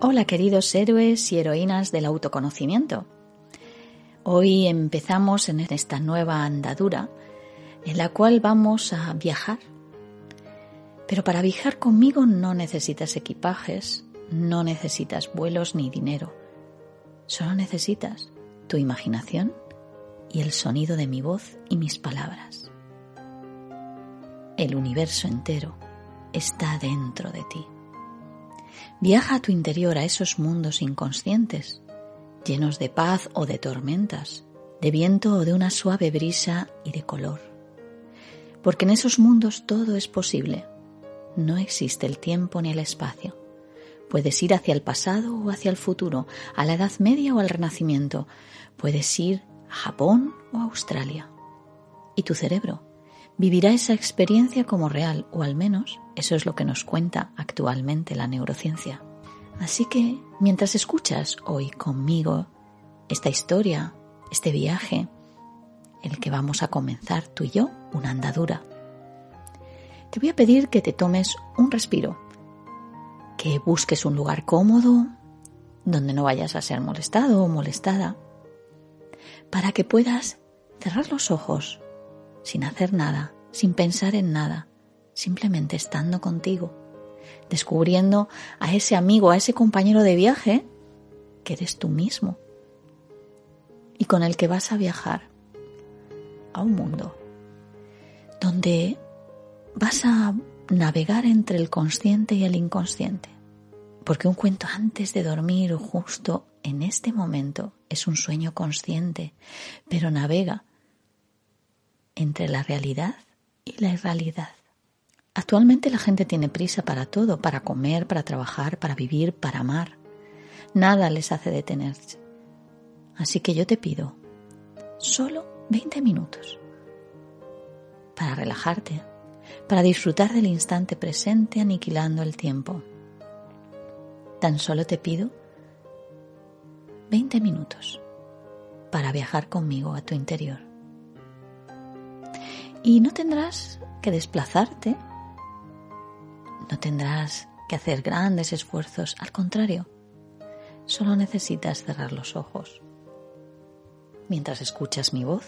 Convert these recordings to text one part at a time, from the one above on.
Hola queridos héroes y heroínas del autoconocimiento. Hoy empezamos en esta nueva andadura en la cual vamos a viajar. Pero para viajar conmigo no necesitas equipajes, no necesitas vuelos ni dinero. Solo necesitas tu imaginación y el sonido de mi voz y mis palabras. El universo entero está dentro de ti. Viaja a tu interior a esos mundos inconscientes, llenos de paz o de tormentas, de viento o de una suave brisa y de color. Porque en esos mundos todo es posible. No existe el tiempo ni el espacio. Puedes ir hacia el pasado o hacia el futuro, a la Edad Media o al Renacimiento. Puedes ir a Japón o a Australia. Y tu cerebro vivirá esa experiencia como real, o al menos eso es lo que nos cuenta actualmente la neurociencia. Así que, mientras escuchas hoy conmigo esta historia, este viaje, el que vamos a comenzar tú y yo, una andadura, te voy a pedir que te tomes un respiro, que busques un lugar cómodo, donde no vayas a ser molestado o molestada, para que puedas cerrar los ojos sin hacer nada, sin pensar en nada, simplemente estando contigo, descubriendo a ese amigo, a ese compañero de viaje que eres tú mismo y con el que vas a viajar a un mundo donde vas a navegar entre el consciente y el inconsciente. Porque un cuento antes de dormir justo en este momento es un sueño consciente, pero navega entre la realidad y la irrealidad. Actualmente la gente tiene prisa para todo, para comer, para trabajar, para vivir, para amar. Nada les hace detenerse. Así que yo te pido solo 20 minutos para relajarte, para disfrutar del instante presente aniquilando el tiempo. Tan solo te pido 20 minutos para viajar conmigo a tu interior. Y no tendrás que desplazarte, no tendrás que hacer grandes esfuerzos, al contrario, solo necesitas cerrar los ojos mientras escuchas mi voz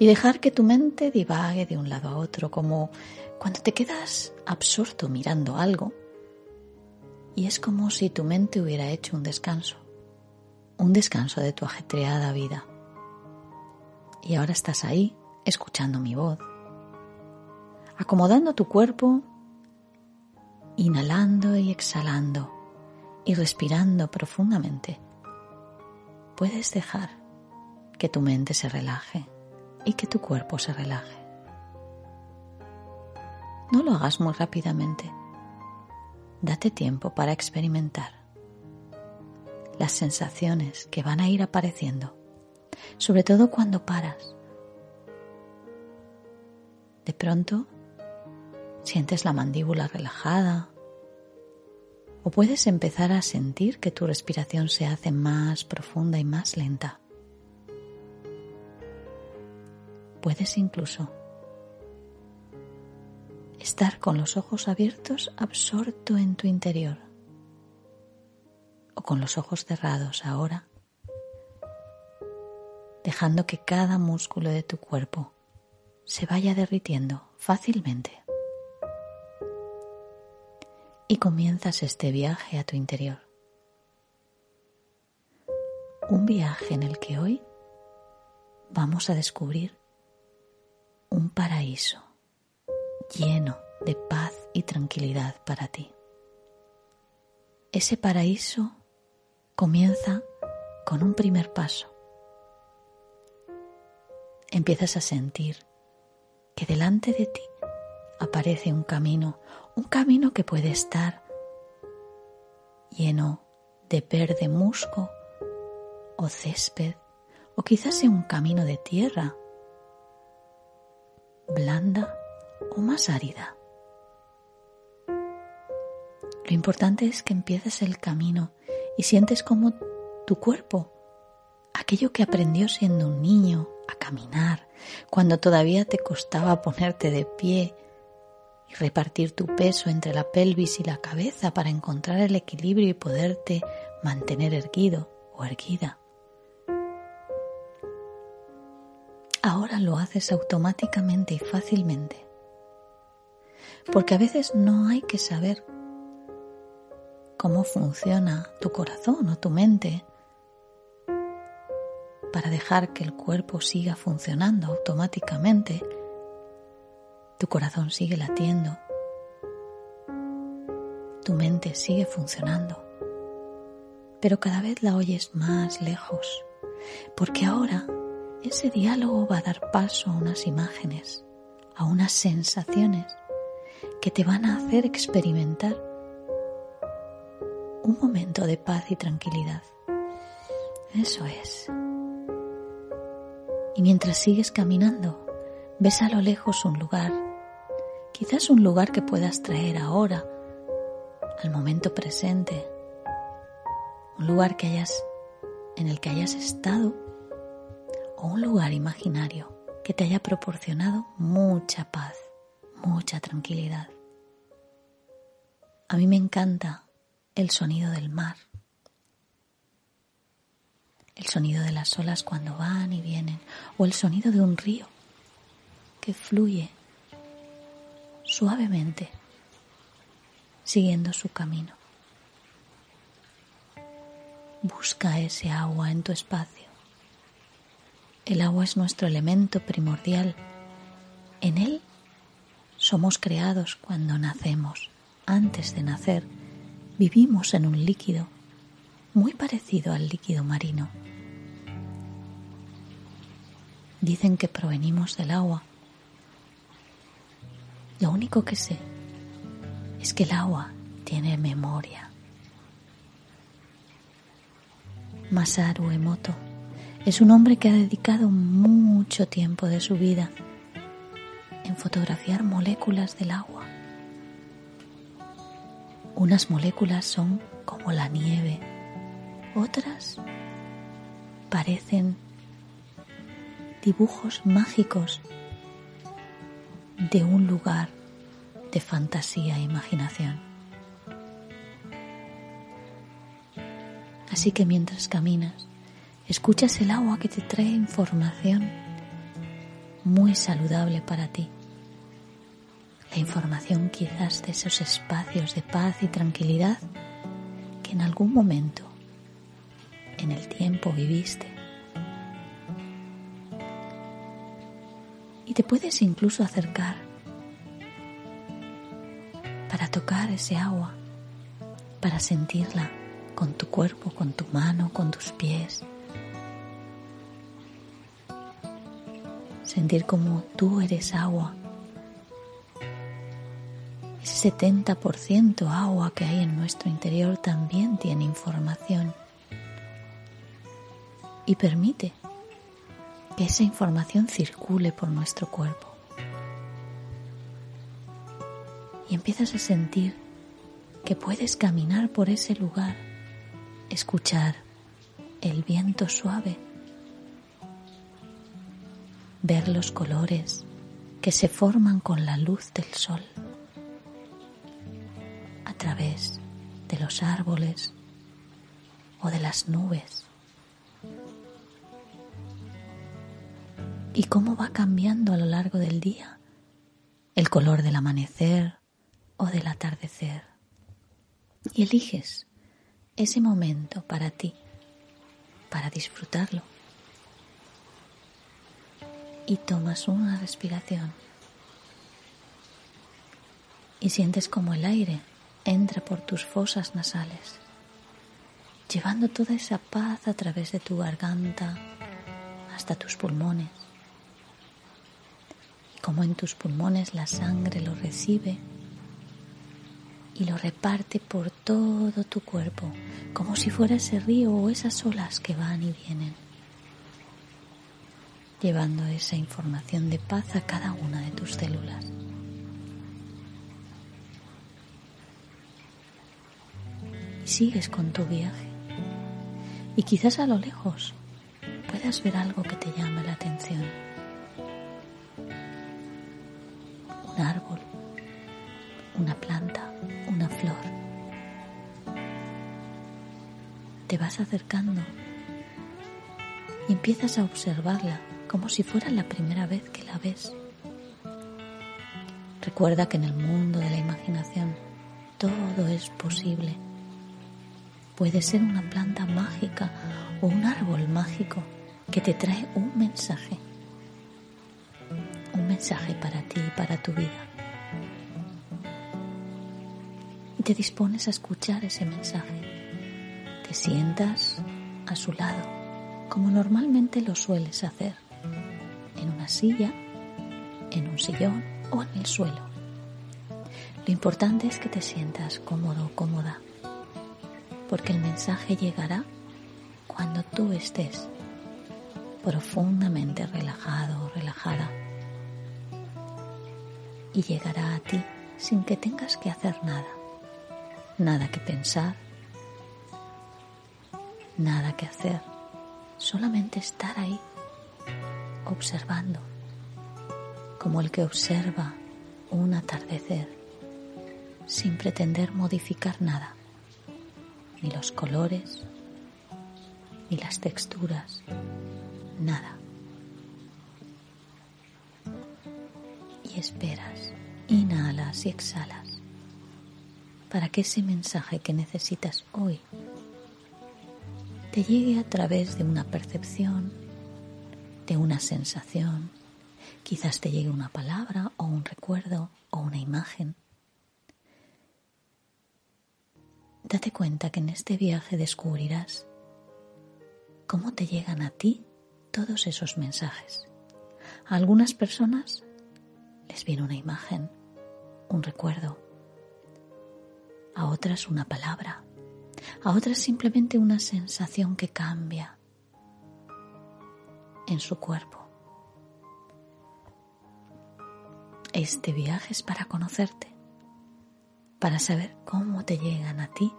y dejar que tu mente divague de un lado a otro como cuando te quedas absorto mirando algo y es como si tu mente hubiera hecho un descanso, un descanso de tu ajetreada vida. Y ahora estás ahí escuchando mi voz, acomodando tu cuerpo, inhalando y exhalando y respirando profundamente. Puedes dejar que tu mente se relaje y que tu cuerpo se relaje. No lo hagas muy rápidamente. Date tiempo para experimentar las sensaciones que van a ir apareciendo, sobre todo cuando paras. De pronto sientes la mandíbula relajada o puedes empezar a sentir que tu respiración se hace más profunda y más lenta. Puedes incluso estar con los ojos abiertos absorto en tu interior o con los ojos cerrados ahora, dejando que cada músculo de tu cuerpo se vaya derritiendo fácilmente. Y comienzas este viaje a tu interior. Un viaje en el que hoy vamos a descubrir un paraíso lleno de paz y tranquilidad para ti. Ese paraíso comienza con un primer paso. Empiezas a sentir que delante de ti aparece un camino, un camino que puede estar lleno de verde musgo o césped, o quizás sea un camino de tierra blanda o más árida. Lo importante es que empieces el camino y sientes como tu cuerpo, aquello que aprendió siendo un niño a caminar, cuando todavía te costaba ponerte de pie, y repartir tu peso entre la pelvis y la cabeza para encontrar el equilibrio y poderte mantener erguido o erguida. Ahora lo haces automáticamente y fácilmente. Porque a veces no hay que saber cómo funciona tu corazón o tu mente para dejar que el cuerpo siga funcionando automáticamente tu corazón sigue latiendo. Tu mente sigue funcionando. Pero cada vez la oyes más lejos. Porque ahora ese diálogo va a dar paso a unas imágenes, a unas sensaciones que te van a hacer experimentar un momento de paz y tranquilidad. Eso es. Y mientras sigues caminando, ves a lo lejos un lugar Quizás un lugar que puedas traer ahora, al momento presente. Un lugar que hayas, en el que hayas estado o un lugar imaginario que te haya proporcionado mucha paz, mucha tranquilidad. A mí me encanta el sonido del mar, el sonido de las olas cuando van y vienen, o el sonido de un río que fluye suavemente, siguiendo su camino. Busca ese agua en tu espacio. El agua es nuestro elemento primordial. En él somos creados cuando nacemos. Antes de nacer, vivimos en un líquido muy parecido al líquido marino. Dicen que provenimos del agua lo único que sé es que el agua tiene memoria. Masaru Emoto es un hombre que ha dedicado mucho tiempo de su vida en fotografiar moléculas del agua. Unas moléculas son como la nieve, otras parecen dibujos mágicos de un lugar de fantasía e imaginación. Así que mientras caminas, escuchas el agua que te trae información muy saludable para ti. La información quizás de esos espacios de paz y tranquilidad que en algún momento en el tiempo viviste. Y te puedes incluso acercar para tocar ese agua, para sentirla con tu cuerpo, con tu mano, con tus pies. Sentir como tú eres agua. Ese 70% agua que hay en nuestro interior también tiene información y permite que esa información circule por nuestro cuerpo. Y empiezas a sentir que puedes caminar por ese lugar, escuchar el viento suave, ver los colores que se forman con la luz del sol a través de los árboles o de las nubes. Y cómo va cambiando a lo largo del día el color del amanecer o del atardecer. Y eliges ese momento para ti, para disfrutarlo. Y tomas una respiración. Y sientes como el aire entra por tus fosas nasales, llevando toda esa paz a través de tu garganta hasta tus pulmones como en tus pulmones la sangre lo recibe y lo reparte por todo tu cuerpo, como si fuera ese río o esas olas que van y vienen, llevando esa información de paz a cada una de tus células. Y sigues con tu viaje. Y quizás a lo lejos puedas ver algo que te llame la atención acercando y empiezas a observarla como si fuera la primera vez que la ves. Recuerda que en el mundo de la imaginación todo es posible. Puede ser una planta mágica o un árbol mágico que te trae un mensaje. Un mensaje para ti y para tu vida. Y te dispones a escuchar ese mensaje. Te sientas a su lado, como normalmente lo sueles hacer, en una silla, en un sillón o en el suelo. Lo importante es que te sientas cómodo o cómoda, porque el mensaje llegará cuando tú estés profundamente relajado o relajada y llegará a ti sin que tengas que hacer nada, nada que pensar, nada que hacer, solamente estar ahí observando, como el que observa un atardecer sin pretender modificar nada, ni los colores, ni las texturas, nada. Y esperas, inhalas y exhalas para que ese mensaje que necesitas hoy te llegue a través de una percepción, de una sensación, quizás te llegue una palabra o un recuerdo o una imagen. Date cuenta que en este viaje descubrirás cómo te llegan a ti todos esos mensajes. A algunas personas les viene una imagen, un recuerdo, a otras una palabra, a otras simplemente una sensación que cambia en su cuerpo. Este viaje es para conocerte, para saber cómo te llegan a ti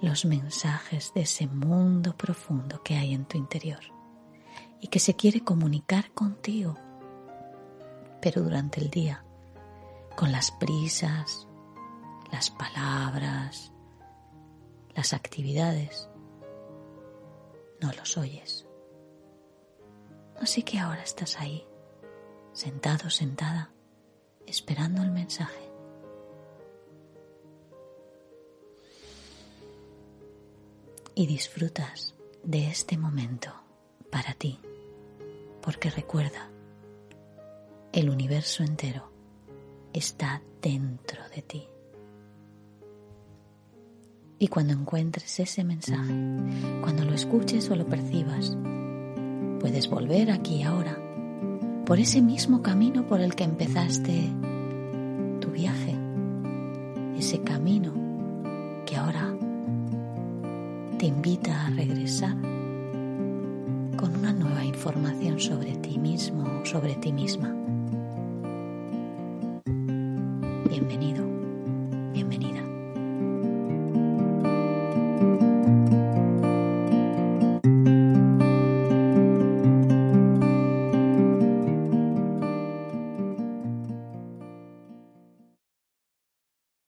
los mensajes de ese mundo profundo que hay en tu interior y que se quiere comunicar contigo, pero durante el día, con las prisas, las palabras, las actividades, no los oyes. Así que ahora estás ahí, sentado, sentada, esperando el mensaje. Y disfrutas de este momento para ti, porque recuerda, el universo entero está dentro de ti. Y cuando encuentres ese mensaje, cuando lo escuches o lo percibas, puedes volver aquí ahora, por ese mismo camino por el que empezaste tu viaje, ese camino que ahora te invita a regresar con una nueva información sobre ti mismo o sobre ti misma. Bienvenido.